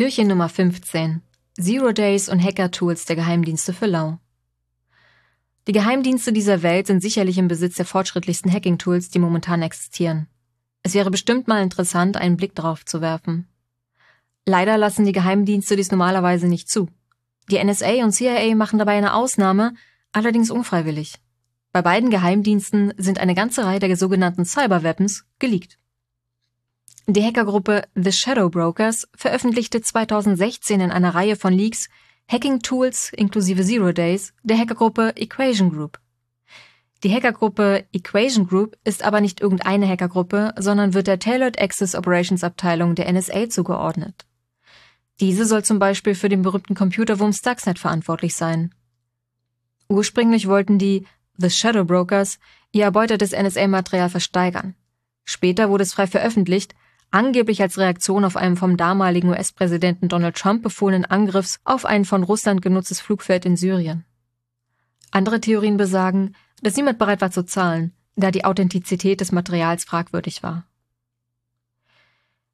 Türchen Nummer 15. Zero Days und Hacker-Tools der Geheimdienste für Lau. Die Geheimdienste dieser Welt sind sicherlich im Besitz der fortschrittlichsten Hacking-Tools, die momentan existieren. Es wäre bestimmt mal interessant, einen Blick darauf zu werfen. Leider lassen die Geheimdienste dies normalerweise nicht zu. Die NSA und CIA machen dabei eine Ausnahme, allerdings unfreiwillig. Bei beiden Geheimdiensten sind eine ganze Reihe der sogenannten Cyberweapons geleakt. Die Hackergruppe The Shadow Brokers veröffentlichte 2016 in einer Reihe von Leaks Hacking-Tools inklusive Zero Days der Hackergruppe Equation Group. Die Hackergruppe Equation Group ist aber nicht irgendeine Hackergruppe, sondern wird der Tailored Access Operations Abteilung der NSA zugeordnet. Diese soll zum Beispiel für den berühmten Computerwurm Stuxnet verantwortlich sein. Ursprünglich wollten die The Shadow Brokers ihr erbeutetes NSA-Material versteigern. Später wurde es frei veröffentlicht angeblich als Reaktion auf einen vom damaligen US-Präsidenten Donald Trump befohlenen Angriffs auf ein von Russland genutztes Flugfeld in Syrien. Andere Theorien besagen, dass niemand bereit war zu zahlen, da die Authentizität des Materials fragwürdig war.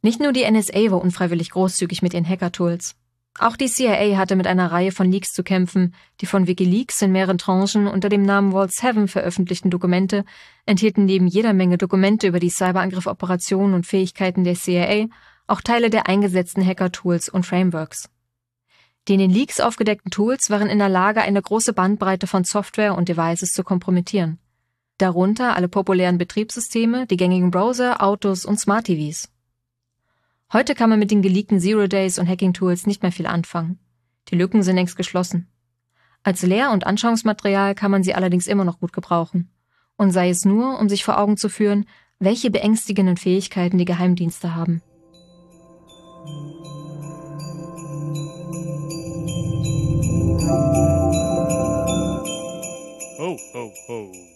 Nicht nur die NSA war unfreiwillig großzügig mit ihren Hacker-Tools. Auch die CIA hatte mit einer Reihe von Leaks zu kämpfen. Die von WikiLeaks in mehreren Tranchen unter dem Namen Vault 7 veröffentlichten Dokumente enthielten neben jeder Menge Dokumente über die Cyberangriffoperationen und Fähigkeiten der CIA auch Teile der eingesetzten Hacker-Tools und Frameworks. Die in den Leaks aufgedeckten Tools waren in der Lage, eine große Bandbreite von Software und Devices zu kompromittieren. Darunter alle populären Betriebssysteme, die gängigen Browser, Autos und Smart TVs. Heute kann man mit den geleakten Zero Days und Hacking-Tools nicht mehr viel anfangen. Die Lücken sind längst geschlossen. Als Lehr- und Anschauungsmaterial kann man sie allerdings immer noch gut gebrauchen. Und sei es nur, um sich vor Augen zu führen, welche beängstigenden Fähigkeiten die Geheimdienste haben. Ho, ho, ho.